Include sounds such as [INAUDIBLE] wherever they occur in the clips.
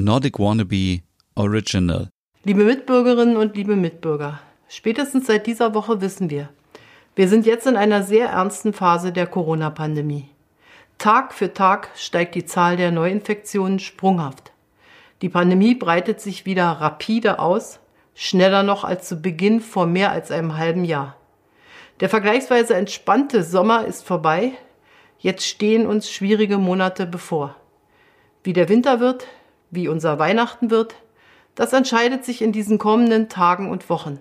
Nordic Wannabe Original. Liebe Mitbürgerinnen und liebe Mitbürger, spätestens seit dieser Woche wissen wir, wir sind jetzt in einer sehr ernsten Phase der Corona-Pandemie. Tag für Tag steigt die Zahl der Neuinfektionen sprunghaft. Die Pandemie breitet sich wieder rapide aus, schneller noch als zu Beginn vor mehr als einem halben Jahr. Der vergleichsweise entspannte Sommer ist vorbei, jetzt stehen uns schwierige Monate bevor. Wie der Winter wird, wie unser Weihnachten wird, das entscheidet sich in diesen kommenden Tagen und Wochen.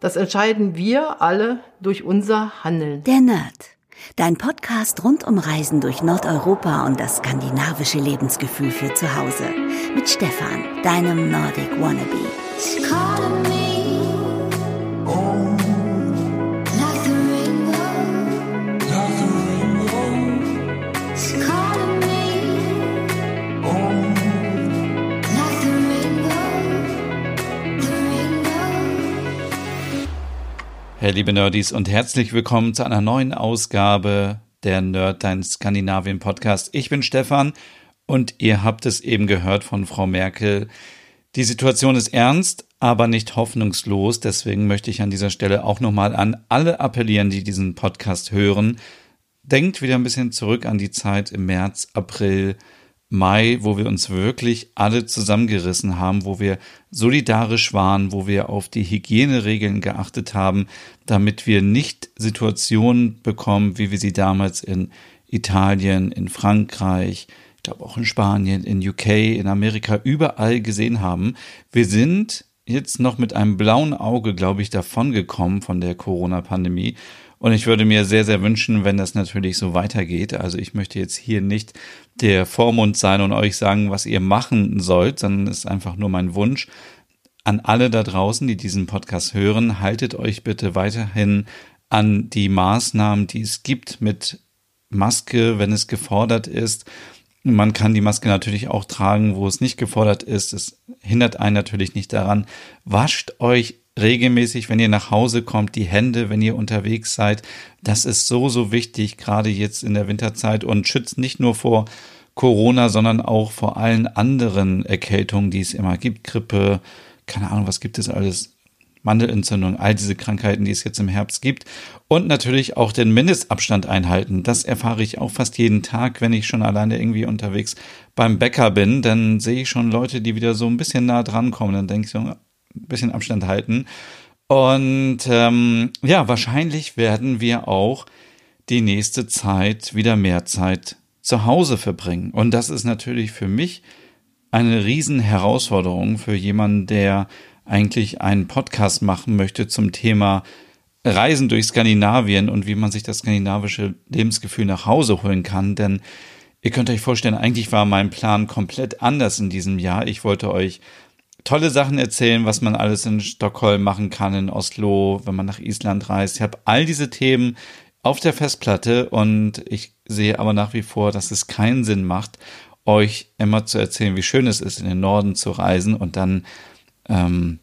Das entscheiden wir alle durch unser Handeln. Der Nerd. Dein Podcast rund um Reisen durch Nordeuropa und das skandinavische Lebensgefühl für zu Hause. Mit Stefan, deinem Nordic Wannabe. Hey, liebe Nerdies und herzlich willkommen zu einer neuen Ausgabe der Nerd Dein Skandinavien Podcast. Ich bin Stefan und ihr habt es eben gehört von Frau Merkel. Die Situation ist ernst, aber nicht hoffnungslos. Deswegen möchte ich an dieser Stelle auch nochmal an alle appellieren, die diesen Podcast hören. Denkt wieder ein bisschen zurück an die Zeit im März, April, Mai, wo wir uns wirklich alle zusammengerissen haben, wo wir solidarisch waren, wo wir auf die Hygieneregeln geachtet haben, damit wir nicht Situationen bekommen, wie wir sie damals in Italien, in Frankreich, ich glaube auch in Spanien, in UK, in Amerika, überall gesehen haben. Wir sind jetzt noch mit einem blauen Auge, glaube ich, davongekommen von der Corona-Pandemie und ich würde mir sehr, sehr wünschen, wenn das natürlich so weitergeht. Also ich möchte jetzt hier nicht der Vormund sein und euch sagen, was ihr machen sollt, sondern es ist einfach nur mein Wunsch an alle da draußen, die diesen Podcast hören. Haltet euch bitte weiterhin an die Maßnahmen, die es gibt mit Maske, wenn es gefordert ist. Man kann die Maske natürlich auch tragen, wo es nicht gefordert ist. Es hindert einen natürlich nicht daran. Wascht euch regelmäßig, wenn ihr nach Hause kommt, die Hände, wenn ihr unterwegs seid. Das ist so, so wichtig, gerade jetzt in der Winterzeit und schützt nicht nur vor Corona, sondern auch vor allen anderen Erkältungen, die es immer gibt. Grippe, keine Ahnung, was gibt es alles? Mandelentzündung, all diese Krankheiten, die es jetzt im Herbst gibt. Und natürlich auch den Mindestabstand einhalten. Das erfahre ich auch fast jeden Tag, wenn ich schon alleine irgendwie unterwegs beim Bäcker bin. Dann sehe ich schon Leute, die wieder so ein bisschen nah dran kommen. Dann denke ich so, bisschen Abstand halten. Und ähm, ja, wahrscheinlich werden wir auch die nächste Zeit wieder mehr Zeit zu Hause verbringen. Und das ist natürlich für mich eine riesen Herausforderung für jemanden, der eigentlich einen Podcast machen möchte zum Thema Reisen durch Skandinavien und wie man sich das skandinavische Lebensgefühl nach Hause holen kann. Denn ihr könnt euch vorstellen, eigentlich war mein Plan komplett anders in diesem Jahr. Ich wollte euch tolle Sachen erzählen, was man alles in Stockholm machen kann, in Oslo, wenn man nach Island reist. Ich habe all diese Themen auf der Festplatte und ich sehe aber nach wie vor, dass es keinen Sinn macht, euch immer zu erzählen, wie schön es ist, in den Norden zu reisen und dann ähm,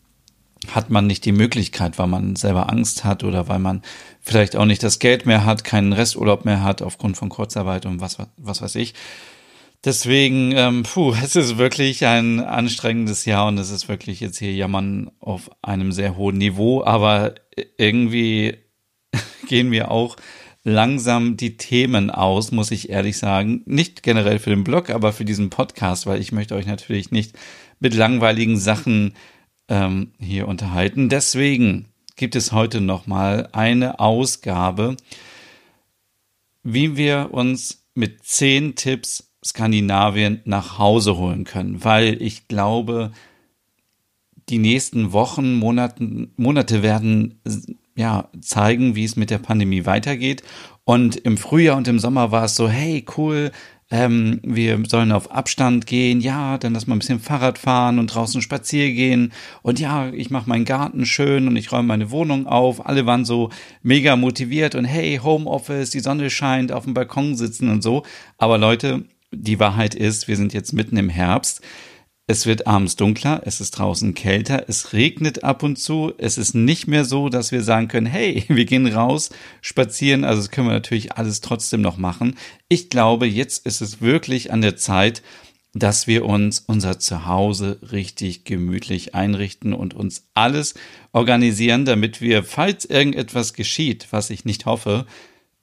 hat man nicht die Möglichkeit, weil man selber Angst hat oder weil man vielleicht auch nicht das Geld mehr hat, keinen Resturlaub mehr hat aufgrund von Kurzarbeit und was, was weiß ich. Deswegen, ähm, puh, [LAUGHS] es ist wirklich ein anstrengendes Jahr und es ist wirklich jetzt hier Jammern auf einem sehr hohen Niveau, aber irgendwie [LAUGHS] gehen mir auch langsam die Themen aus, muss ich ehrlich sagen. Nicht generell für den Blog, aber für diesen Podcast, weil ich möchte euch natürlich nicht mit langweiligen Sachen ähm, hier unterhalten. Deswegen gibt es heute nochmal eine Ausgabe, wie wir uns mit zehn Tipps Skandinavien nach Hause holen können, weil ich glaube, die nächsten Wochen, Monaten, Monate werden ja zeigen, wie es mit der Pandemie weitergeht. Und im Frühjahr und im Sommer war es so, hey, cool, ähm, wir sollen auf Abstand gehen, ja, dann lass mal ein bisschen Fahrrad fahren und draußen spazieren gehen und ja, ich mache meinen Garten schön und ich räume meine Wohnung auf. Alle waren so mega motiviert und hey, Homeoffice, die Sonne scheint, auf dem Balkon sitzen und so. Aber Leute, die Wahrheit ist, wir sind jetzt mitten im Herbst. Es wird abends dunkler, es ist draußen kälter, es regnet ab und zu. Es ist nicht mehr so, dass wir sagen können, hey, [LAUGHS] wir gehen raus, spazieren. Also das können wir natürlich alles trotzdem noch machen. Ich glaube, jetzt ist es wirklich an der Zeit, dass wir uns unser Zuhause richtig gemütlich einrichten und uns alles organisieren, damit wir, falls irgendetwas geschieht, was ich nicht hoffe,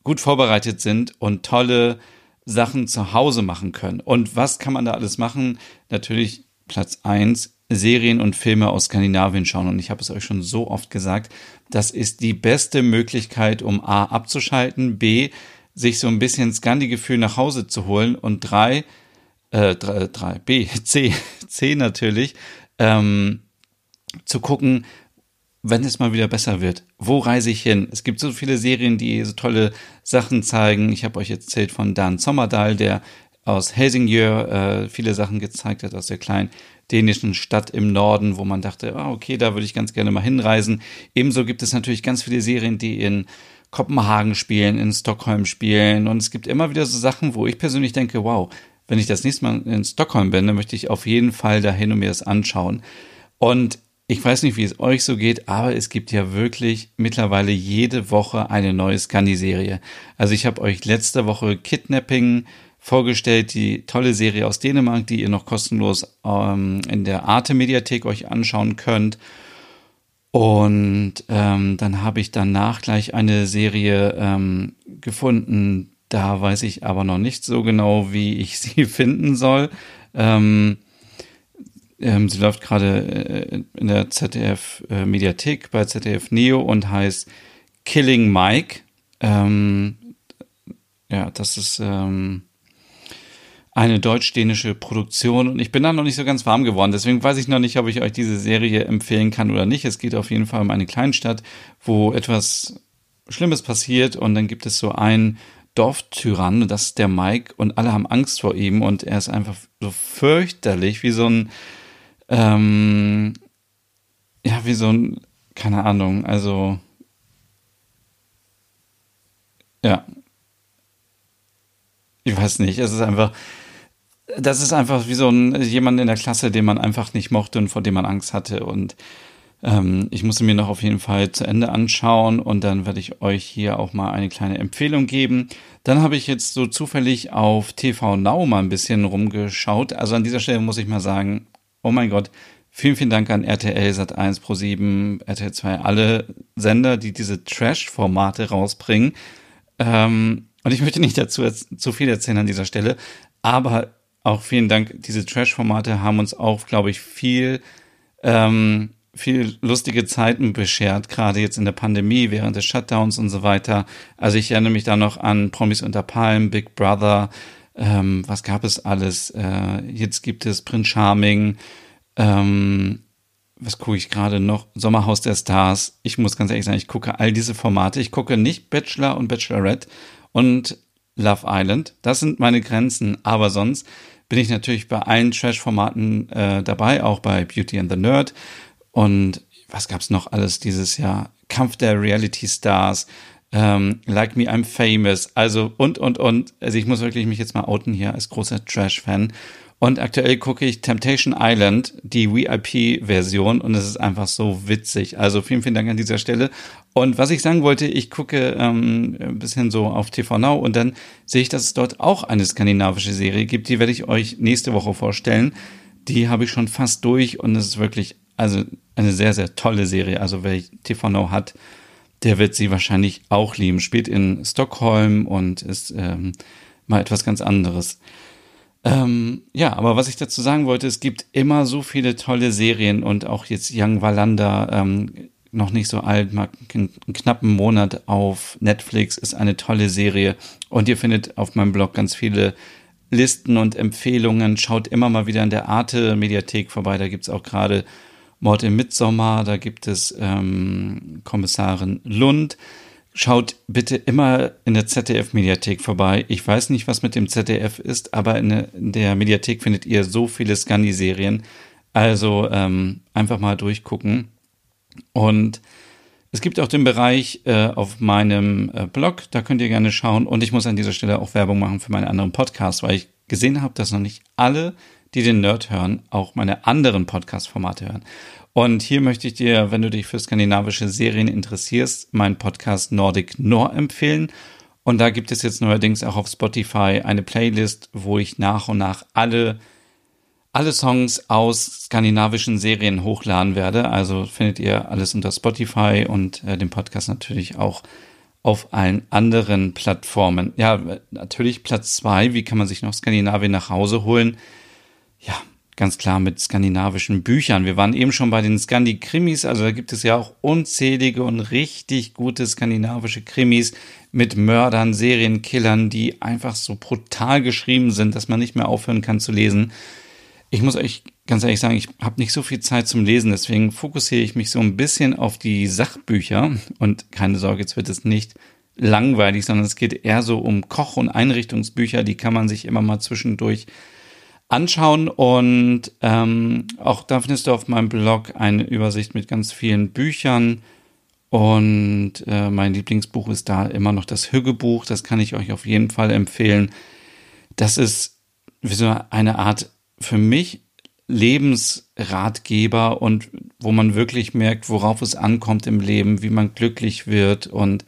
gut vorbereitet sind und tolle Sachen zu Hause machen können. Und was kann man da alles machen? Natürlich Platz eins Serien und Filme aus Skandinavien schauen. Und ich habe es euch schon so oft gesagt, das ist die beste Möglichkeit, um A abzuschalten, B sich so ein bisschen Scandi-Gefühl nach Hause zu holen und drei, äh, drei, drei, B, [LAUGHS] C, C natürlich, ähm, zu gucken, wenn es mal wieder besser wird. Wo reise ich hin? Es gibt so viele Serien, die so tolle Sachen zeigen. Ich habe euch erzählt von Dan Sommerdahl, der aus Helsingør äh, viele Sachen gezeigt hat, aus der kleinen dänischen Stadt im Norden, wo man dachte, ah, okay, da würde ich ganz gerne mal hinreisen. Ebenso gibt es natürlich ganz viele Serien, die in Kopenhagen spielen, in Stockholm spielen. Und es gibt immer wieder so Sachen, wo ich persönlich denke, wow, wenn ich das nächste Mal in Stockholm bin, dann möchte ich auf jeden Fall dahin und mir das anschauen. Und ich weiß nicht, wie es euch so geht, aber es gibt ja wirklich mittlerweile jede Woche eine neue Scandi-Serie. Also ich habe euch letzte Woche Kidnapping vorgestellt, die tolle Serie aus Dänemark, die ihr noch kostenlos ähm, in der Arte-Mediathek euch anschauen könnt. Und ähm, dann habe ich danach gleich eine Serie ähm, gefunden. Da weiß ich aber noch nicht so genau, wie ich [LAUGHS] sie finden soll. Ähm, ähm, sie läuft gerade äh, in der ZDF äh, Mediathek bei ZDF Neo und heißt Killing Mike. Ähm, ja, das ist ähm, eine deutsch-dänische Produktion und ich bin da noch nicht so ganz warm geworden. Deswegen weiß ich noch nicht, ob ich euch diese Serie empfehlen kann oder nicht. Es geht auf jeden Fall um eine Kleinstadt, wo etwas Schlimmes passiert und dann gibt es so einen Dorftyrann, das ist der Mike und alle haben Angst vor ihm und er ist einfach so fürchterlich, wie so ein, ähm, ja, wie so ein, keine Ahnung, also, ja, ich weiß nicht, es ist einfach, das ist einfach wie so ein jemand in der Klasse, den man einfach nicht mochte und vor dem man Angst hatte. Und ähm, ich musste mir noch auf jeden Fall zu Ende anschauen und dann werde ich euch hier auch mal eine kleine Empfehlung geben. Dann habe ich jetzt so zufällig auf TV Now mal ein bisschen rumgeschaut. Also an dieser Stelle muss ich mal sagen, oh mein Gott, vielen, vielen Dank an RTL, Sat1, Pro7, RTL 2, alle Sender, die diese Trash-Formate rausbringen. Ähm, und ich möchte nicht dazu zu viel erzählen an dieser Stelle, aber auch vielen Dank. Diese Trash-Formate haben uns auch, glaube ich, viel, ähm, viel lustige Zeiten beschert, gerade jetzt in der Pandemie, während des Shutdowns und so weiter. Also ich erinnere mich da noch an Promis unter Palmen, Big Brother, ähm, was gab es alles? Äh, jetzt gibt es Prince Charming, ähm, was gucke ich gerade noch? Sommerhaus der Stars. Ich muss ganz ehrlich sagen, ich gucke all diese Formate. Ich gucke nicht Bachelor und Bachelorette und Love Island. Das sind meine Grenzen. Aber sonst bin ich natürlich bei allen Trash-Formaten äh, dabei, auch bei Beauty and the Nerd. Und was gab's noch alles dieses Jahr? Kampf der Reality Stars, ähm, Like Me I'm Famous, also und und und. Also ich muss wirklich mich jetzt mal outen hier als großer Trash-Fan. Und aktuell gucke ich Temptation Island, die VIP-Version, und es ist einfach so witzig. Also vielen, vielen Dank an dieser Stelle. Und was ich sagen wollte, ich gucke ähm, ein bisschen so auf TV Now und dann sehe ich, dass es dort auch eine skandinavische Serie gibt. Die werde ich euch nächste Woche vorstellen. Die habe ich schon fast durch und es ist wirklich also eine sehr, sehr tolle Serie. Also wer TV Now hat, der wird sie wahrscheinlich auch lieben. Spielt in Stockholm und ist ähm, mal etwas ganz anderes. Ähm, ja, aber was ich dazu sagen wollte, es gibt immer so viele tolle Serien und auch jetzt Young Wallander, ähm, noch nicht so alt, mal einen knappen Monat auf Netflix, ist eine tolle Serie. Und ihr findet auf meinem Blog ganz viele Listen und Empfehlungen. Schaut immer mal wieder in der Arte Mediathek vorbei. Da gibt's auch gerade Mord im Mitsommer, da gibt es ähm, Kommissarin Lund. Schaut bitte immer in der ZDF-Mediathek vorbei. Ich weiß nicht, was mit dem ZDF ist, aber in der Mediathek findet ihr so viele Scandi-Serien. Also ähm, einfach mal durchgucken. Und es gibt auch den Bereich äh, auf meinem äh, Blog, da könnt ihr gerne schauen. Und ich muss an dieser Stelle auch Werbung machen für meine anderen Podcasts, weil ich gesehen habe, dass noch nicht alle, die den Nerd hören, auch meine anderen Podcast-Formate hören. Und hier möchte ich dir, wenn du dich für skandinavische Serien interessierst, meinen Podcast Nordic Nor empfehlen. Und da gibt es jetzt neuerdings auch auf Spotify eine Playlist, wo ich nach und nach alle alle Songs aus skandinavischen Serien hochladen werde. Also findet ihr alles unter Spotify und äh, den Podcast natürlich auch auf allen anderen Plattformen. Ja, natürlich Platz zwei. Wie kann man sich noch Skandinavien nach Hause holen? Ja, ganz klar mit skandinavischen Büchern. Wir waren eben schon bei den Skandi-Krimis, also da gibt es ja auch unzählige und richtig gute skandinavische Krimis mit Mördern, Serienkillern, die einfach so brutal geschrieben sind, dass man nicht mehr aufhören kann zu lesen. Ich muss euch ganz ehrlich sagen, ich habe nicht so viel Zeit zum Lesen, deswegen fokussiere ich mich so ein bisschen auf die Sachbücher. Und keine Sorge, jetzt wird es nicht langweilig, sondern es geht eher so um Koch- und Einrichtungsbücher, die kann man sich immer mal zwischendurch anschauen. Und ähm, auch da findest du auf meinem Blog eine Übersicht mit ganz vielen Büchern. Und äh, mein Lieblingsbuch ist da immer noch das Hüggebuch. Das kann ich euch auf jeden Fall empfehlen. Das ist wie so eine Art für mich Lebensratgeber und wo man wirklich merkt, worauf es ankommt im Leben, wie man glücklich wird und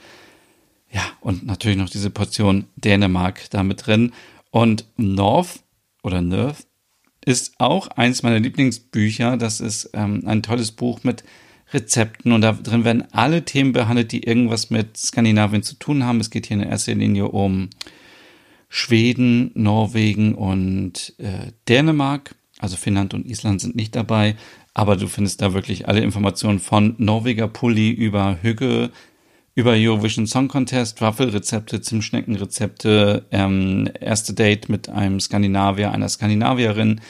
ja, und natürlich noch diese Portion Dänemark damit drin. Und North oder Nerth ist auch eins meiner Lieblingsbücher. Das ist ähm, ein tolles Buch mit Rezepten und da drin werden alle Themen behandelt, die irgendwas mit Skandinavien zu tun haben. Es geht hier in erster Linie um Schweden, Norwegen und äh, Dänemark. Also Finnland und Island sind nicht dabei, aber du findest da wirklich alle Informationen von Norweger Pulli über Hügge, über Eurovision Song Contest, Waffelrezepte, Zimtschneckenrezepte, ähm, erste Date mit einem Skandinavier, einer Skandinavierin,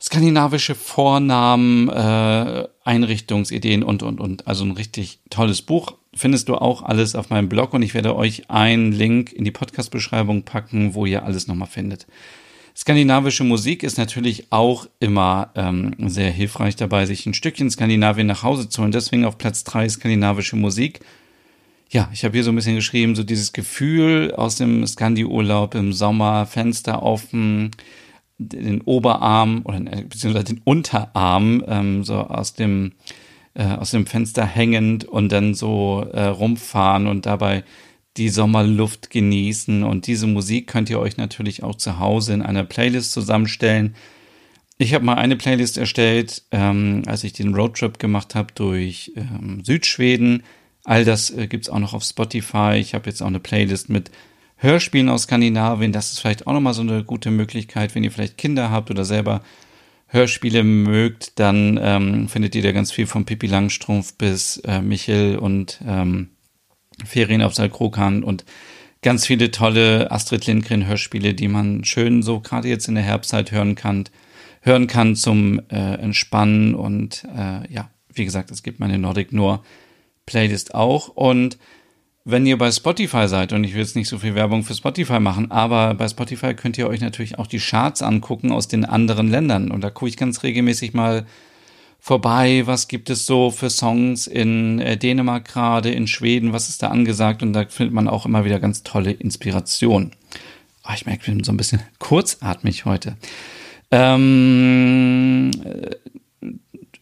skandinavische Vornamen, äh, Einrichtungsideen und, und, und. Also ein richtig tolles Buch findest du auch alles auf meinem Blog und ich werde euch einen Link in die Podcast-Beschreibung packen, wo ihr alles nochmal findet. Skandinavische Musik ist natürlich auch immer ähm, sehr hilfreich dabei, sich ein Stückchen Skandinavien nach Hause zu holen. Deswegen auf Platz drei skandinavische Musik. Ja, ich habe hier so ein bisschen geschrieben, so dieses Gefühl aus dem Skandi-Urlaub im Sommer, Fenster offen, den Oberarm oder äh, beziehungsweise den Unterarm ähm, so aus dem äh, aus dem Fenster hängend und dann so äh, rumfahren und dabei die Sommerluft genießen. Und diese Musik könnt ihr euch natürlich auch zu Hause in einer Playlist zusammenstellen. Ich habe mal eine Playlist erstellt, ähm, als ich den Roadtrip gemacht habe durch ähm, Südschweden. All das äh, gibt's auch noch auf Spotify. Ich habe jetzt auch eine Playlist mit Hörspielen aus Skandinavien. Das ist vielleicht auch nochmal so eine gute Möglichkeit, wenn ihr vielleicht Kinder habt oder selber Hörspiele mögt, dann ähm, findet ihr da ganz viel von Pippi Langstrumpf bis äh, Michel und ähm, Ferien auf Salkrokan und ganz viele tolle Astrid Lindgren Hörspiele, die man schön so gerade jetzt in der Herbstzeit hören kann, hören kann zum äh, Entspannen und äh, ja, wie gesagt, es gibt meine Nordic Noir Playlist auch und wenn ihr bei Spotify seid, und ich will jetzt nicht so viel Werbung für Spotify machen, aber bei Spotify könnt ihr euch natürlich auch die Charts angucken aus den anderen Ländern. Und da gucke ich ganz regelmäßig mal vorbei, was gibt es so für Songs in äh, Dänemark gerade, in Schweden, was ist da angesagt und da findet man auch immer wieder ganz tolle Inspiration. Oh, ich merke, ich bin so ein bisschen [LAUGHS] kurzatmig heute. Ähm, äh,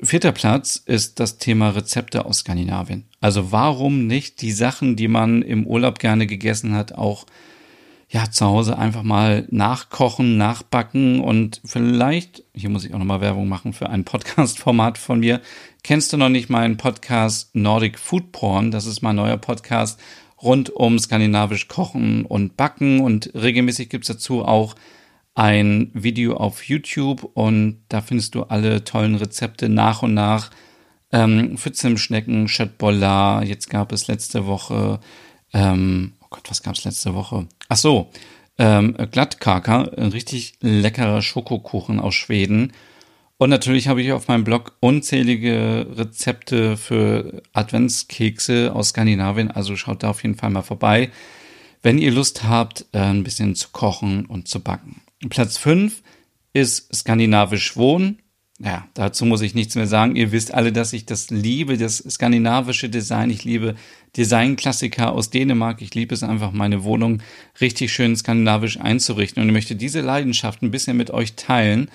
vierter Platz ist das Thema Rezepte aus Skandinavien. Also warum nicht die Sachen, die man im Urlaub gerne gegessen hat, auch ja, zu Hause einfach mal nachkochen, nachbacken und vielleicht, hier muss ich auch nochmal Werbung machen für ein Podcast-Format von mir. Kennst du noch nicht meinen Podcast Nordic Food Porn? Das ist mein neuer Podcast rund um skandinavisch Kochen und Backen und regelmäßig gibt's dazu auch ein Video auf YouTube und da findest du alle tollen Rezepte nach und nach ähm, für Zimtschnecken, Chatbollar. Jetzt gab es letzte Woche ähm, Gott, was gab's letzte Woche? Ach so, ähm, Glattkaka, ein richtig leckerer Schokokuchen aus Schweden. Und natürlich habe ich auf meinem Blog unzählige Rezepte für Adventskekse aus Skandinavien. Also schaut da auf jeden Fall mal vorbei, wenn ihr Lust habt, äh, ein bisschen zu kochen und zu backen. Platz 5 ist skandinavisch wohnen ja, dazu muss ich nichts mehr sagen. Ihr wisst alle, dass ich das liebe, das skandinavische Design. Ich liebe Designklassiker aus Dänemark. Ich liebe es einfach, meine Wohnung richtig schön skandinavisch einzurichten. Und ich möchte diese Leidenschaft ein bisschen mit euch teilen.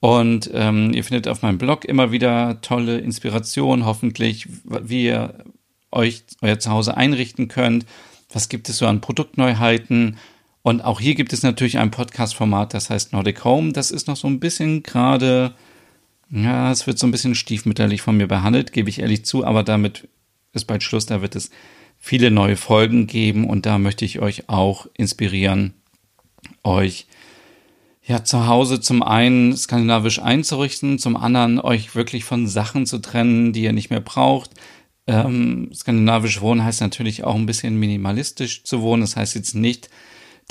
Und ähm, ihr findet auf meinem Blog immer wieder tolle Inspirationen, hoffentlich, wie ihr euch euer Zuhause einrichten könnt. Was gibt es so an Produktneuheiten? Und auch hier gibt es natürlich ein Podcast-Format, das heißt Nordic Home. Das ist noch so ein bisschen gerade, ja, es wird so ein bisschen stiefmütterlich von mir behandelt, gebe ich ehrlich zu, aber damit ist bald Schluss. Da wird es viele neue Folgen geben und da möchte ich euch auch inspirieren, euch ja zu Hause zum einen skandinavisch einzurichten, zum anderen euch wirklich von Sachen zu trennen, die ihr nicht mehr braucht. Ähm, skandinavisch wohnen heißt natürlich auch ein bisschen minimalistisch zu wohnen. Das heißt jetzt nicht,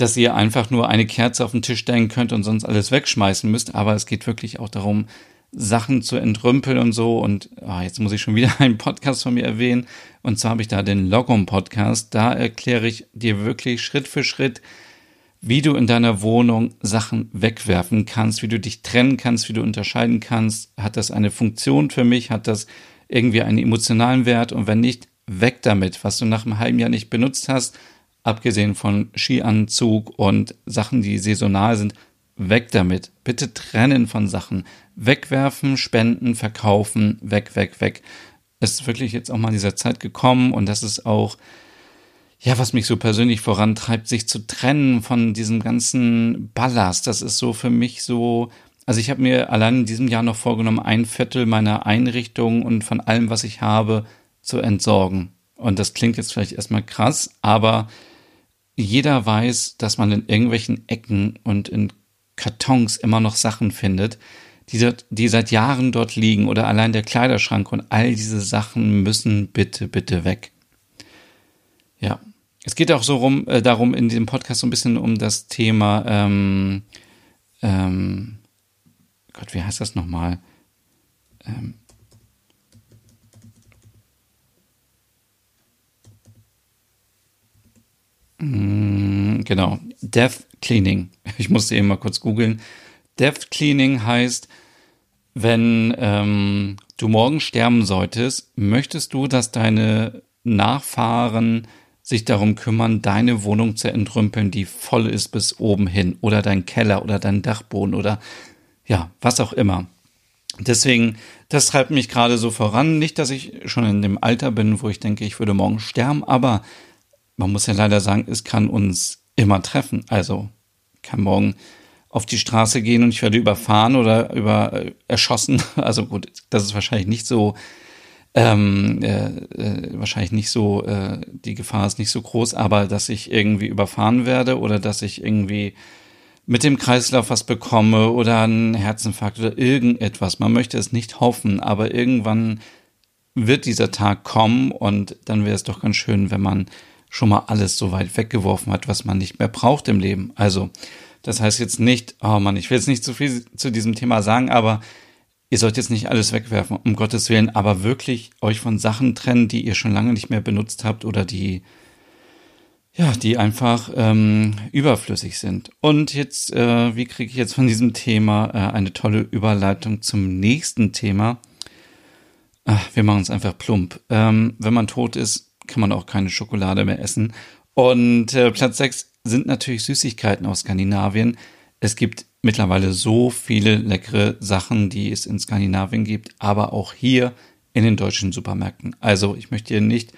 dass ihr einfach nur eine Kerze auf den Tisch stellen könnt und sonst alles wegschmeißen müsst, aber es geht wirklich auch darum, Sachen zu entrümpeln und so. Und oh, jetzt muss ich schon wieder [LAUGHS] einen Podcast von mir erwähnen. Und zwar habe ich da den Logom Podcast. Da erkläre ich dir wirklich Schritt für Schritt, wie du in deiner Wohnung Sachen wegwerfen kannst, wie du dich trennen kannst, wie du unterscheiden kannst. Hat das eine Funktion für mich? Hat das irgendwie einen emotionalen Wert? Und wenn nicht, weg damit, was du nach einem halben Jahr nicht benutzt hast, abgesehen von Skianzug und Sachen, die saisonal sind, weg damit. Bitte trennen von Sachen. Wegwerfen, spenden, verkaufen, weg, weg, weg. Es ist wirklich jetzt auch mal dieser Zeit gekommen und das ist auch ja, was mich so persönlich vorantreibt, sich zu trennen von diesem ganzen Ballast. Das ist so für mich so, also ich habe mir allein in diesem Jahr noch vorgenommen, ein Viertel meiner Einrichtung und von allem, was ich habe, zu entsorgen. Und das klingt jetzt vielleicht erstmal krass, aber jeder weiß, dass man in irgendwelchen Ecken und in Kartons immer noch Sachen findet, die, die seit Jahren dort liegen oder allein der Kleiderschrank und all diese Sachen müssen bitte, bitte weg. Ja, es geht auch so rum, äh, darum in diesem Podcast so ein bisschen um das Thema, ähm, ähm, Gott, wie heißt das nochmal? Ähm, mm, genau, Death Cleaning. Ich musste eben mal kurz googeln. Death Cleaning heißt, wenn ähm, du morgen sterben solltest, möchtest du, dass deine Nachfahren sich darum kümmern, deine Wohnung zu entrümpeln, die voll ist bis oben hin oder dein Keller oder dein Dachboden oder ja, was auch immer. Deswegen, das treibt mich gerade so voran. Nicht, dass ich schon in dem Alter bin, wo ich denke, ich würde morgen sterben, aber man muss ja leider sagen, es kann uns immer treffen. Also kann morgen auf die Straße gehen und ich werde überfahren oder über äh, erschossen. [LAUGHS] Also gut, das ist wahrscheinlich nicht so ähm, äh, äh, wahrscheinlich nicht so, äh, die Gefahr ist nicht so groß, aber dass ich irgendwie überfahren werde oder dass ich irgendwie mit dem Kreislauf was bekomme oder einen Herzinfarkt oder irgendetwas. Man möchte es nicht hoffen, aber irgendwann wird dieser Tag kommen und dann wäre es doch ganz schön, wenn man schon mal alles so weit weggeworfen hat, was man nicht mehr braucht im Leben. Also, das heißt jetzt nicht, oh Mann, ich will jetzt nicht zu viel zu diesem Thema sagen, aber Ihr sollt jetzt nicht alles wegwerfen, um Gottes Willen, aber wirklich euch von Sachen trennen, die ihr schon lange nicht mehr benutzt habt oder die, ja, die einfach ähm, überflüssig sind. Und jetzt, äh, wie kriege ich jetzt von diesem Thema äh, eine tolle Überleitung zum nächsten Thema? Ach, wir machen es einfach plump. Ähm, wenn man tot ist, kann man auch keine Schokolade mehr essen. Und äh, Platz 6 sind natürlich Süßigkeiten aus Skandinavien. Es gibt mittlerweile so viele leckere Sachen, die es in Skandinavien gibt, aber auch hier in den deutschen Supermärkten. Also ich möchte hier nicht,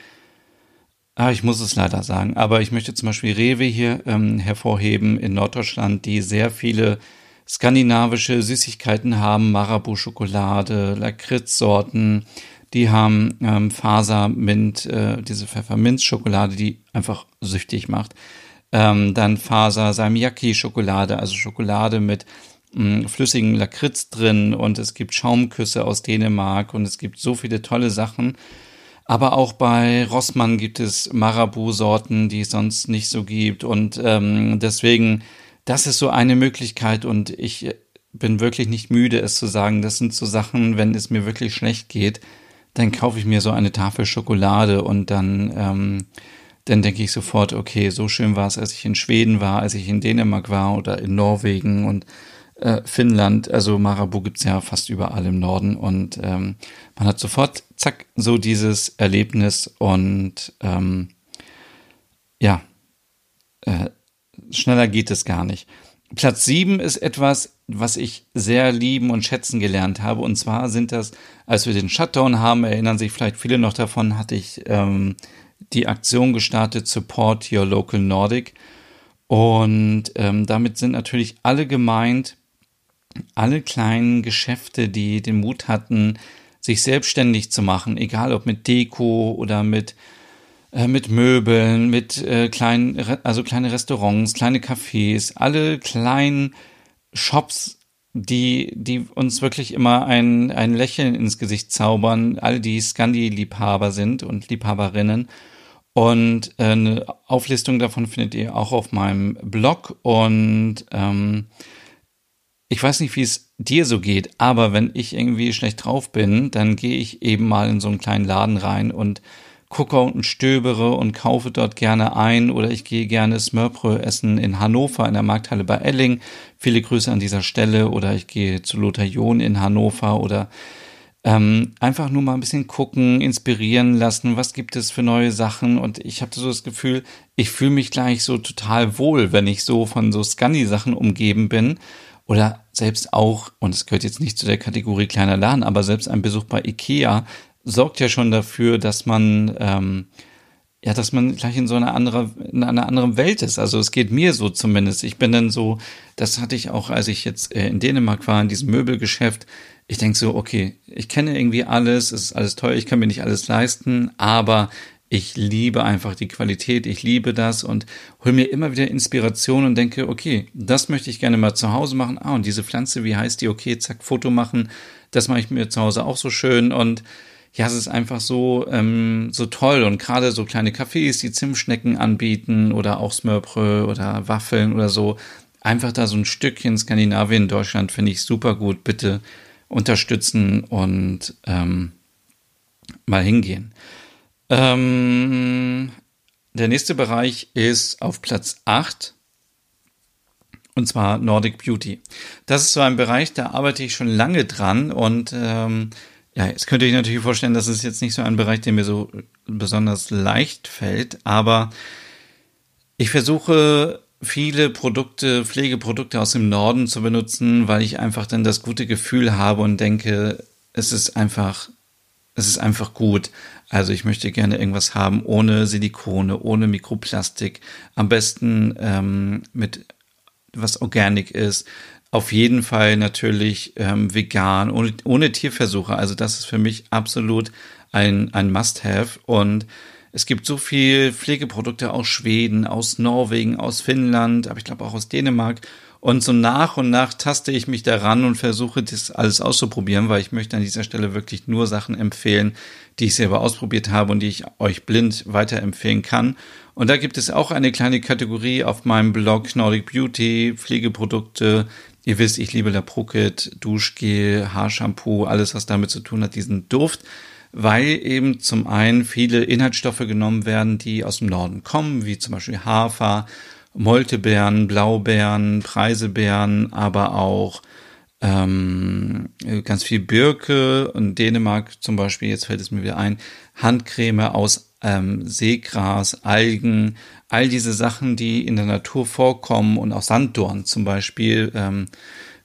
ah, ich muss es leider sagen, aber ich möchte zum Beispiel Rewe hier ähm, hervorheben in Norddeutschland, die sehr viele skandinavische Süßigkeiten haben, Marabu-Schokolade, Lakritz-Sorten, die haben ähm, Faser-Mint, äh, diese Pfefferminz-Schokolade, die einfach süchtig macht. Ähm, dann Faser Salmiakki Schokolade, also Schokolade mit mh, mm, flüssigen Lakritz drin und es gibt Schaumküsse aus Dänemark und es gibt so viele tolle Sachen. Aber auch bei Rossmann gibt es Marabu-Sorten, die es sonst nicht so gibt. Und ähm, deswegen, das ist so eine Möglichkeit und ich bin wirklich nicht müde, es zu sagen. Das sind so Sachen, wenn es mir wirklich schlecht geht, dann kaufe ich mir so eine Tafel Schokolade und dann ähm, dann denke ich sofort, okay, so schön war es, als ich in Schweden war, als ich in Dänemark war oder in Norwegen und äh, Finnland. Also Marabu gibt's ja fast überall im Norden und ähm, man hat sofort, zack, so dieses Erlebnis und ähm, ja, äh, schneller geht es gar nicht. Platz sieben ist etwas, was ich sehr lieben und schätzen gelernt habe. Und zwar sind das, als wir den Shutdown haben, erinnern sich vielleicht viele noch davon, hatte ich ähm, die Aktion gestartet Support Your Local Nordic. Und ähm, damit sind natürlich alle gemeint, alle kleinen Geschäfte, die den Mut hatten, sich selbstständig zu machen, egal ob mit Deko oder mit äh, mit Möbeln, mit äh, kleinen, also kleine Restaurants, kleine Cafés, alle kleinen Shops, die, die uns wirklich immer ein, ein Lächeln ins Gesicht zaubern, all die Scandi-Liebhaber sind und Liebhaberinnen. Und äh, eine Auflistung davon findet ihr auch auf meinem Blog. Und ähm, ich weiß nicht, wie es dir so geht, aber wenn ich irgendwie schlecht drauf bin, dann gehe ich eben mal in so einen kleinen Laden rein und gucke und stöbere und kaufe dort gerne ein oder ich gehe gerne Smörbrö essen in Hannover in der Markthalle bei Elling. Viele Grüße an dieser Stelle oder ich gehe zu Lothar John in Hannover oder ähm, einfach nur mal ein bisschen gucken, inspirieren lassen, was gibt es für neue Sachen und ich habe so das Gefühl, ich fühle mich gleich so total wohl, wenn ich so von so Scandi-Sachen umgeben bin oder selbst auch, und es gehört jetzt nicht zu der Kategorie kleiner Laden, aber selbst ein Besuch bei Ikea sorgt ja schon dafür, dass man ähm, ja, dass man gleich in so einer andere, in einer anderen Welt ist. Also es geht mir so zumindest. Ich bin dann so, das hatte ich auch, als ich jetzt äh, in Dänemark war, in diesem Möbelgeschäft. Ich denke so, okay, ich kenne irgendwie alles, es ist alles teuer, ich kann mir nicht alles leisten, aber ich liebe einfach die Qualität, ich liebe das und hole mir immer wieder Inspiration und denke, okay, das möchte ich gerne mal zu Hause machen. Ah, und diese Pflanze, wie heißt die? Okay, zack, Foto machen. Das mache ich mir zu Hause auch so schön und ja, es ist einfach so, ähm, so toll und gerade so kleine Cafés, die Zimtschnecken anbieten oder auch Smörbrö oder Waffeln oder so, einfach da so ein Stückchen Skandinavien, Deutschland finde ich super gut. Bitte unterstützen und ähm, mal hingehen. Ähm, der nächste Bereich ist auf Platz 8 und zwar Nordic Beauty. Das ist so ein Bereich, da arbeite ich schon lange dran und ähm, ja, jetzt könnt ihr euch natürlich vorstellen, das ist jetzt nicht so ein Bereich, der mir so besonders leicht fällt, aber ich versuche viele Produkte, Pflegeprodukte aus dem Norden zu benutzen, weil ich einfach dann das gute Gefühl habe und denke, es ist einfach, es ist einfach gut. Also ich möchte gerne irgendwas haben ohne Silikone, ohne Mikroplastik, am besten ähm, mit was organic ist. Auf jeden Fall natürlich ähm, vegan, ohne, ohne Tierversuche. Also das ist für mich absolut ein, ein Must-Have. Und es gibt so viel Pflegeprodukte aus Schweden, aus Norwegen, aus Finnland, aber ich glaube auch aus Dänemark. Und so nach und nach taste ich mich daran und versuche das alles auszuprobieren, weil ich möchte an dieser Stelle wirklich nur Sachen empfehlen, die ich selber ausprobiert habe und die ich euch blind weiterempfehlen kann. Und da gibt es auch eine kleine Kategorie auf meinem Blog Nordic Beauty, Pflegeprodukte. Ihr wisst, ich liebe La Prucket, Duschgel, Haarshampoo, alles was damit zu tun hat, diesen Duft weil eben zum einen viele Inhaltsstoffe genommen werden, die aus dem Norden kommen, wie zum Beispiel Hafer Moltebeeren, Blaubeeren, Preisebeeren, aber auch ähm, ganz viel Birke und Dänemark zum Beispiel, jetzt fällt es mir wieder ein, Handcreme aus ähm, Seegras, Algen, all diese Sachen, die in der Natur vorkommen und auch Sanddorn zum Beispiel, ähm,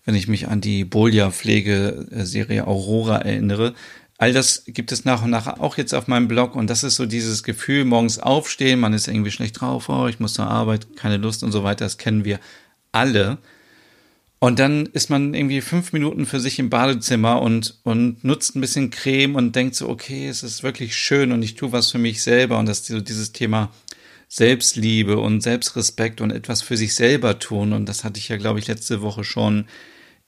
wenn ich mich an die Bolia-Pflegeserie Aurora erinnere, All das gibt es nach und nach auch jetzt auf meinem Blog und das ist so dieses Gefühl, morgens aufstehen, man ist irgendwie schlecht drauf, oh, ich muss zur Arbeit, keine Lust und so weiter, das kennen wir alle. Und dann ist man irgendwie fünf Minuten für sich im Badezimmer und, und nutzt ein bisschen Creme und denkt so, okay, es ist wirklich schön und ich tue was für mich selber und das so dieses Thema Selbstliebe und Selbstrespekt und etwas für sich selber tun und das hatte ich ja, glaube ich, letzte Woche schon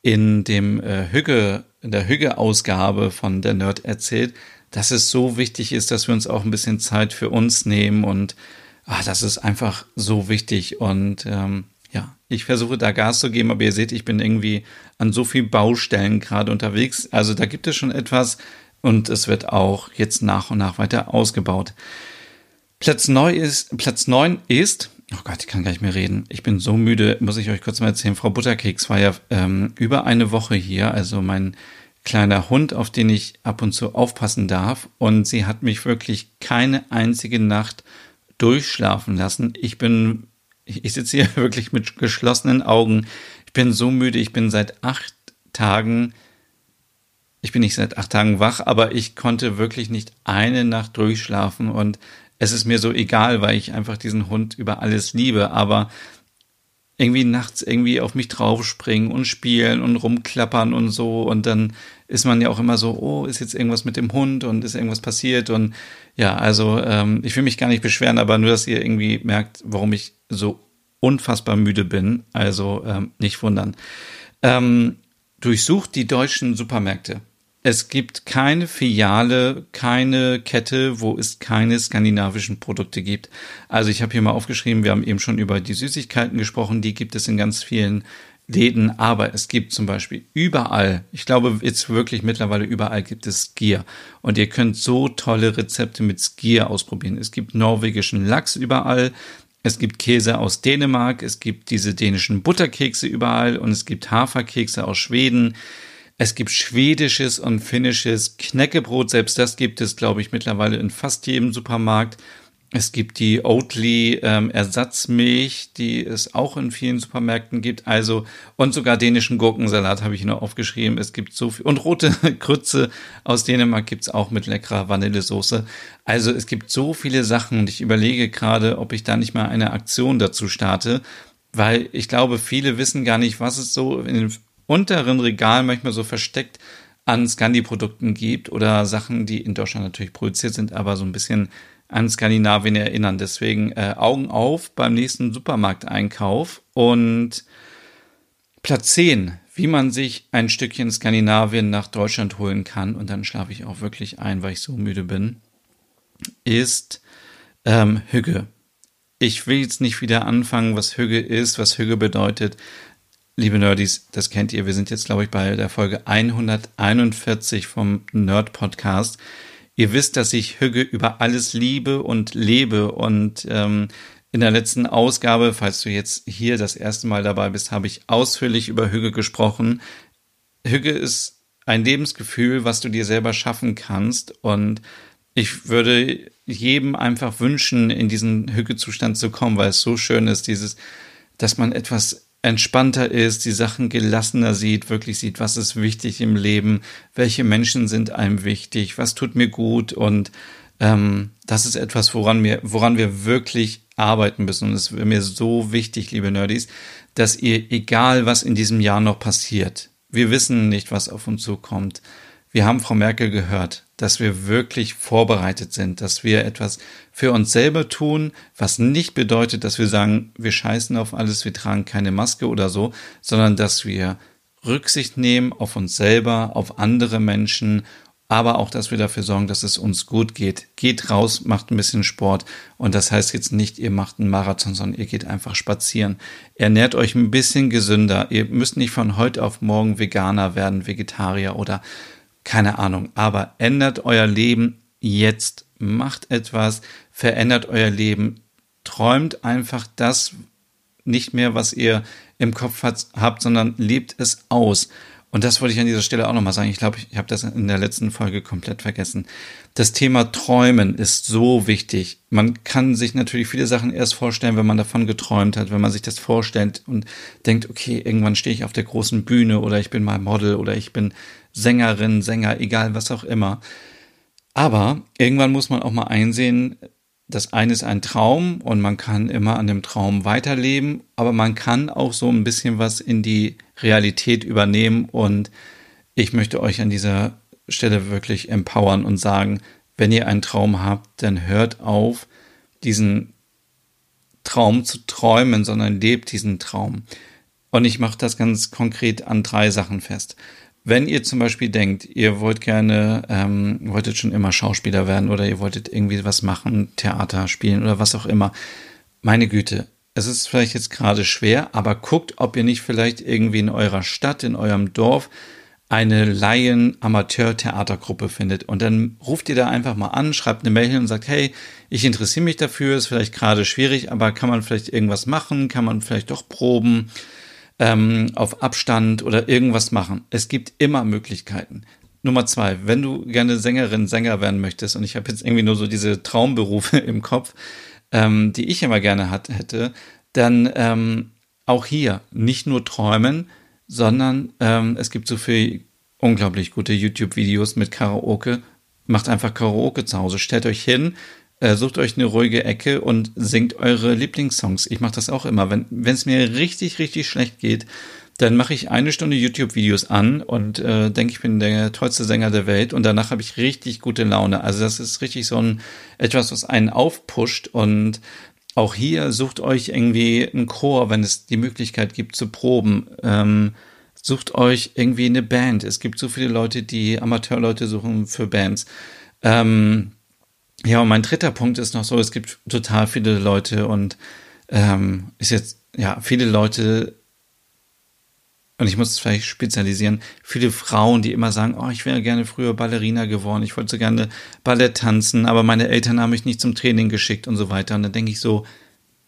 in dem äh, Hügge, in der Hügge-Ausgabe von der Nerd erzählt, dass es so wichtig ist, dass wir uns auch ein bisschen Zeit für uns nehmen und ah, das ist einfach so wichtig und ähm, ja, ich versuche da Gas zu geben, aber ihr seht, ich bin irgendwie an so vielen Baustellen gerade unterwegs. Also da gibt es schon etwas und es wird auch jetzt nach und nach weiter ausgebaut. Platz 9 ist, Platz 9 ist Oh Gott, ich kann gar nicht mehr reden. Ich bin so müde, muss ich euch kurz mal erzählen. Frau Butterkeks war ja ähm, über eine Woche hier, also mein kleiner Hund, auf den ich ab und zu aufpassen darf. Und sie hat mich wirklich keine einzige Nacht durchschlafen lassen. Ich bin, ich sitze hier [LAUGHS] wirklich mit geschlossenen Augen. Ich bin so müde. Ich bin seit acht Tagen, ich bin nicht seit acht Tagen wach, aber ich konnte wirklich nicht eine Nacht durchschlafen und es ist mir so egal, weil ich einfach diesen Hund über alles liebe. Aber irgendwie nachts irgendwie auf mich draufspringen und spielen und rumklappern und so. Und dann ist man ja auch immer so, oh, ist jetzt irgendwas mit dem Hund und ist irgendwas passiert. Und ja, also ähm, ich will mich gar nicht beschweren, aber nur, dass ihr irgendwie merkt, warum ich so unfassbar müde bin. Also ähm, nicht wundern. Ähm, durchsucht die deutschen Supermärkte. Es gibt keine Filiale, keine Kette, wo es keine skandinavischen Produkte gibt. Also ich habe hier mal aufgeschrieben, wir haben eben schon über die Süßigkeiten gesprochen, die gibt es in ganz vielen Läden, aber es gibt zum Beispiel überall, ich glaube jetzt wirklich mittlerweile überall gibt es Skier und ihr könnt so tolle Rezepte mit Skier ausprobieren. Es gibt norwegischen Lachs überall, es gibt Käse aus Dänemark, es gibt diese dänischen Butterkekse überall und es gibt Haferkekse aus Schweden. Es gibt schwedisches und finnisches Knäckebrot, selbst das gibt es, glaube ich, mittlerweile in fast jedem Supermarkt. Es gibt die Oatly ähm, Ersatzmilch, die es auch in vielen Supermärkten gibt. Also und sogar dänischen Gurkensalat habe ich noch aufgeschrieben. Es gibt so viel und rote [LAUGHS] Krütze aus Dänemark gibt's auch mit leckerer Vanillesoße. Also es gibt so viele Sachen und ich überlege gerade, ob ich da nicht mal eine Aktion dazu starte, weil ich glaube, viele wissen gar nicht, was es so in den unteren Regal manchmal so versteckt an Scandi-Produkten gibt oder Sachen, die in Deutschland natürlich produziert sind, aber so ein bisschen an Skandinavien erinnern. Deswegen äh, Augen auf beim nächsten Supermarkteinkauf und Platz 10, wie man sich ein Stückchen Skandinavien nach Deutschland holen kann und dann schlafe ich auch wirklich ein, weil ich so müde bin, ist ähm, Hügge. Ich will jetzt nicht wieder anfangen, was Hügge ist, was Hügge bedeutet liebe Nerdies, das kennt ihr. Wir sind jetzt, glaube ich, bei der Folge 141 vom Nerd Podcast. Ihr wisst, dass ich Hügge über alles liebe und lebe. Und ähm, in der letzten Ausgabe, falls du jetzt hier das erste Mal dabei bist, habe ich ausführlich über Hügge gesprochen. Hügge ist ein Lebensgefühl, was du dir selber schaffen kannst. Und ich würde jedem einfach wünschen, in diesen Hügge-Zustand zu kommen, weil es so schön ist, dieses, dass man etwas entspannter ist, die Sachen gelassener sieht, wirklich sieht, was ist wichtig im Leben, welche Menschen sind einem wichtig, was tut mir gut und ähm, das ist etwas, woran wir, woran wir wirklich arbeiten müssen. Und es ist mir so wichtig, liebe Nerdies, dass ihr, egal was in diesem Jahr noch passiert, wir wissen nicht, was auf uns zukommt, wir haben Frau Merkel gehört, dass wir wirklich vorbereitet sind, dass wir etwas für uns selber tun, was nicht bedeutet, dass wir sagen, wir scheißen auf alles, wir tragen keine Maske oder so, sondern dass wir Rücksicht nehmen auf uns selber, auf andere Menschen, aber auch, dass wir dafür sorgen, dass es uns gut geht. Geht raus, macht ein bisschen Sport und das heißt jetzt nicht, ihr macht einen Marathon, sondern ihr geht einfach spazieren. Ernährt euch ein bisschen gesünder. Ihr müsst nicht von heute auf morgen Veganer werden, Vegetarier oder keine Ahnung, aber ändert euer Leben jetzt, macht etwas, verändert euer Leben, träumt einfach das nicht mehr, was ihr im Kopf habt, sondern lebt es aus. Und das wollte ich an dieser Stelle auch nochmal sagen. Ich glaube, ich habe das in der letzten Folge komplett vergessen. Das Thema Träumen ist so wichtig. Man kann sich natürlich viele Sachen erst vorstellen, wenn man davon geträumt hat, wenn man sich das vorstellt und denkt, okay, irgendwann stehe ich auf der großen Bühne oder ich bin mal Model oder ich bin Sängerin, Sänger, egal was auch immer. Aber irgendwann muss man auch mal einsehen, das eine ist ein Traum und man kann immer an dem Traum weiterleben, aber man kann auch so ein bisschen was in die Realität übernehmen und ich möchte euch an dieser Stelle wirklich empowern und sagen, wenn ihr einen Traum habt, dann hört auf, diesen Traum zu träumen, sondern lebt diesen Traum. Und ich mache das ganz konkret an drei Sachen fest. Wenn ihr zum Beispiel denkt, ihr wollt gerne, ähm, wolltet schon immer Schauspieler werden oder ihr wolltet irgendwie was machen, Theater spielen oder was auch immer, meine Güte, es ist vielleicht jetzt gerade schwer, aber guckt, ob ihr nicht vielleicht irgendwie in eurer Stadt, in eurem Dorf eine Laien-Amateur-Theatergruppe findet. Und dann ruft ihr da einfach mal an, schreibt eine Mail und sagt, hey, ich interessiere mich dafür, ist vielleicht gerade schwierig, aber kann man vielleicht irgendwas machen? Kann man vielleicht doch proben? Ähm, auf Abstand oder irgendwas machen. Es gibt immer Möglichkeiten. Nummer zwei, wenn du gerne Sängerin, Sänger werden möchtest, und ich habe jetzt irgendwie nur so diese Traumberufe [LAUGHS] im Kopf, ähm, die ich immer gerne hat, hätte, dann ähm, auch hier nicht nur träumen, sondern ähm, es gibt so viele unglaublich gute YouTube-Videos mit Karaoke. Macht einfach Karaoke zu Hause. Stellt euch hin, sucht euch eine ruhige Ecke und singt eure Lieblingssongs. Ich mache das auch immer. Wenn es mir richtig, richtig schlecht geht, dann mache ich eine Stunde YouTube-Videos an und äh, denke, ich bin der tollste Sänger der Welt und danach habe ich richtig gute Laune. Also das ist richtig so ein etwas, was einen aufpusht und auch hier sucht euch irgendwie einen Chor, wenn es die Möglichkeit gibt zu proben. Ähm, sucht euch irgendwie eine Band. Es gibt so viele Leute, die Amateurleute suchen für Bands. Ähm, ja, und mein dritter Punkt ist noch so, es gibt total viele Leute und ähm, ist jetzt, ja, viele Leute und ich muss es vielleicht spezialisieren, viele Frauen, die immer sagen, oh, ich wäre gerne früher Ballerina geworden, ich wollte so gerne Ballett tanzen, aber meine Eltern haben mich nicht zum Training geschickt und so weiter. Und dann denke ich so,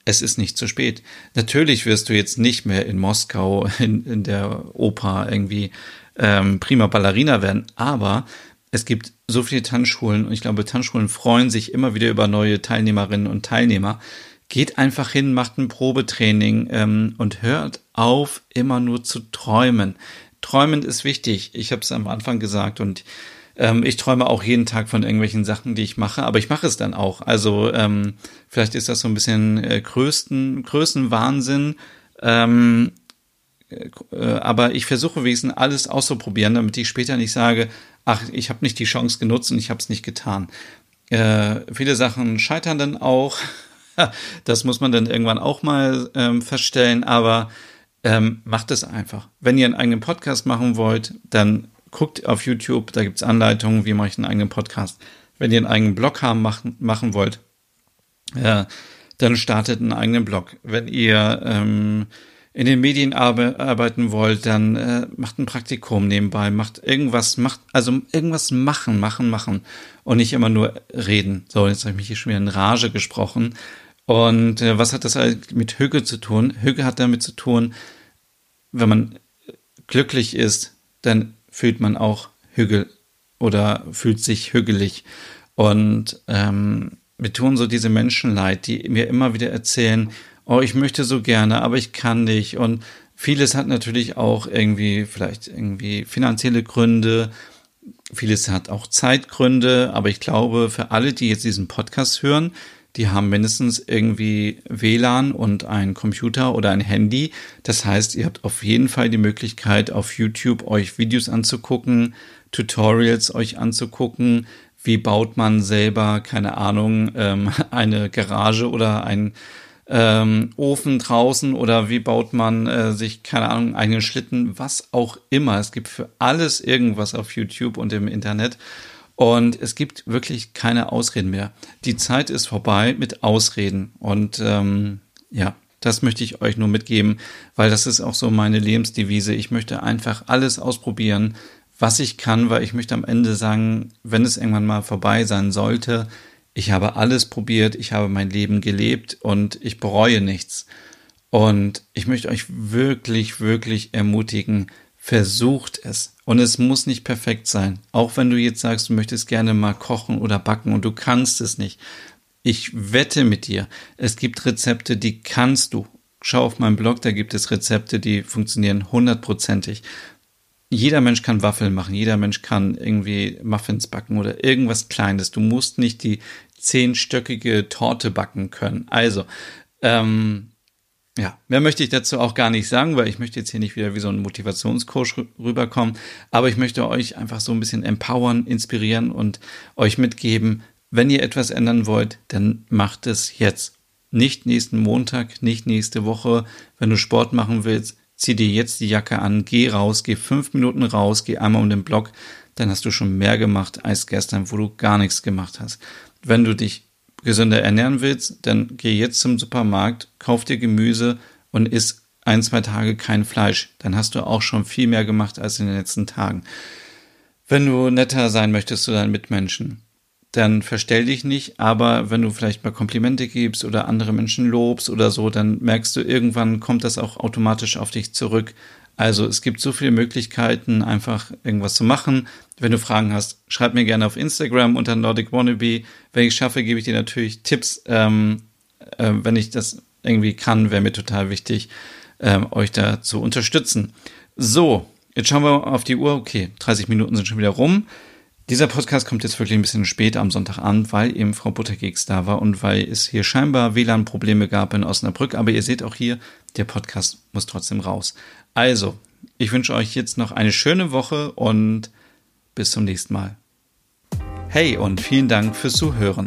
es ist nicht zu spät. Natürlich wirst du jetzt nicht mehr in Moskau in, in der Oper irgendwie ähm, prima Ballerina werden, aber es gibt so viele Tanzschulen und ich glaube, Tanzschulen freuen sich immer wieder über neue Teilnehmerinnen und Teilnehmer. Geht einfach hin, macht ein Probetraining ähm, und hört auf, immer nur zu träumen. Träumen ist wichtig. Ich habe es am Anfang gesagt und ähm, ich träume auch jeden Tag von irgendwelchen Sachen, die ich mache, aber ich mache es dann auch. Also ähm, vielleicht ist das so ein bisschen äh, größten, Größenwahnsinn. Ähm, äh, aber ich versuche wenigstens alles auszuprobieren, damit ich später nicht sage, ach, ich habe nicht die Chance genutzt und ich habe es nicht getan. Äh, viele Sachen scheitern dann auch. [LAUGHS] das muss man dann irgendwann auch mal ähm, feststellen, aber ähm, macht es einfach. Wenn ihr einen eigenen Podcast machen wollt, dann guckt auf YouTube, da gibt es Anleitungen, wie mache ich einen eigenen Podcast. Wenn ihr einen eigenen Blog haben machen, machen wollt, äh, dann startet einen eigenen Blog. Wenn ihr ähm, in den Medien arbe arbeiten wollt, dann äh, macht ein Praktikum nebenbei, macht irgendwas, macht, also irgendwas machen, machen, machen und nicht immer nur reden. So, jetzt habe ich mich hier schon wieder in Rage gesprochen. Und äh, was hat das mit Hüge zu tun? Hüge hat damit zu tun, wenn man glücklich ist, dann fühlt man auch Hügel oder fühlt sich hügelig. Und ähm, mir tun so diese Menschen leid, die mir immer wieder erzählen, oh, ich möchte so gerne, aber ich kann nicht. Und vieles hat natürlich auch irgendwie, vielleicht irgendwie finanzielle Gründe. Vieles hat auch Zeitgründe. Aber ich glaube, für alle, die jetzt diesen Podcast hören, die haben mindestens irgendwie WLAN und ein Computer oder ein Handy. Das heißt, ihr habt auf jeden Fall die Möglichkeit, auf YouTube euch Videos anzugucken, Tutorials euch anzugucken. Wie baut man selber, keine Ahnung, ähm, [LAUGHS] eine Garage oder ein ähm, Ofen draußen oder wie baut man äh, sich, keine Ahnung, einen Schlitten, was auch immer. Es gibt für alles irgendwas auf YouTube und im Internet. Und es gibt wirklich keine Ausreden mehr. Die Zeit ist vorbei mit Ausreden. Und ähm, ja, das möchte ich euch nur mitgeben, weil das ist auch so meine Lebensdevise. Ich möchte einfach alles ausprobieren, was ich kann, weil ich möchte am Ende sagen, wenn es irgendwann mal vorbei sein sollte, ich habe alles probiert, ich habe mein Leben gelebt und ich bereue nichts. Und ich möchte euch wirklich, wirklich ermutigen, Versucht es. Und es muss nicht perfekt sein. Auch wenn du jetzt sagst, du möchtest gerne mal kochen oder backen und du kannst es nicht. Ich wette mit dir, es gibt Rezepte, die kannst du. Schau auf meinem Blog, da gibt es Rezepte, die funktionieren hundertprozentig. Jeder Mensch kann Waffeln machen, jeder Mensch kann irgendwie Muffins backen oder irgendwas Kleines. Du musst nicht die zehnstöckige Torte backen können. Also, ähm, ja, mehr möchte ich dazu auch gar nicht sagen, weil ich möchte jetzt hier nicht wieder wie so ein Motivationscoach rüberkommen, aber ich möchte euch einfach so ein bisschen empowern, inspirieren und euch mitgeben, wenn ihr etwas ändern wollt, dann macht es jetzt. Nicht nächsten Montag, nicht nächste Woche. Wenn du Sport machen willst, zieh dir jetzt die Jacke an, geh raus, geh fünf Minuten raus, geh einmal um den Block, dann hast du schon mehr gemacht als gestern, wo du gar nichts gemacht hast. Wenn du dich gesünder ernähren willst, dann geh jetzt zum Supermarkt, kauf dir Gemüse und isst ein, zwei Tage kein Fleisch. Dann hast du auch schon viel mehr gemacht als in den letzten Tagen. Wenn du netter sein möchtest zu deinen Mitmenschen, dann verstell dich nicht, aber wenn du vielleicht mal Komplimente gibst oder andere Menschen lobst oder so, dann merkst du, irgendwann kommt das auch automatisch auf dich zurück. Also es gibt so viele Möglichkeiten, einfach irgendwas zu machen. Wenn du Fragen hast, schreib mir gerne auf Instagram unter Nordic Wannabe. Wenn ich schaffe, gebe ich dir natürlich Tipps. Ähm, äh, wenn ich das irgendwie kann, wäre mir total wichtig, ähm, euch da zu unterstützen. So, jetzt schauen wir auf die Uhr. Okay, 30 Minuten sind schon wieder rum. Dieser Podcast kommt jetzt wirklich ein bisschen spät am Sonntagabend, weil eben Frau Butterkeks da war und weil es hier scheinbar WLAN-Probleme gab in Osnabrück. Aber ihr seht auch hier, der Podcast muss trotzdem raus. Also, ich wünsche euch jetzt noch eine schöne Woche und bis zum nächsten Mal. Hey und vielen Dank fürs Zuhören.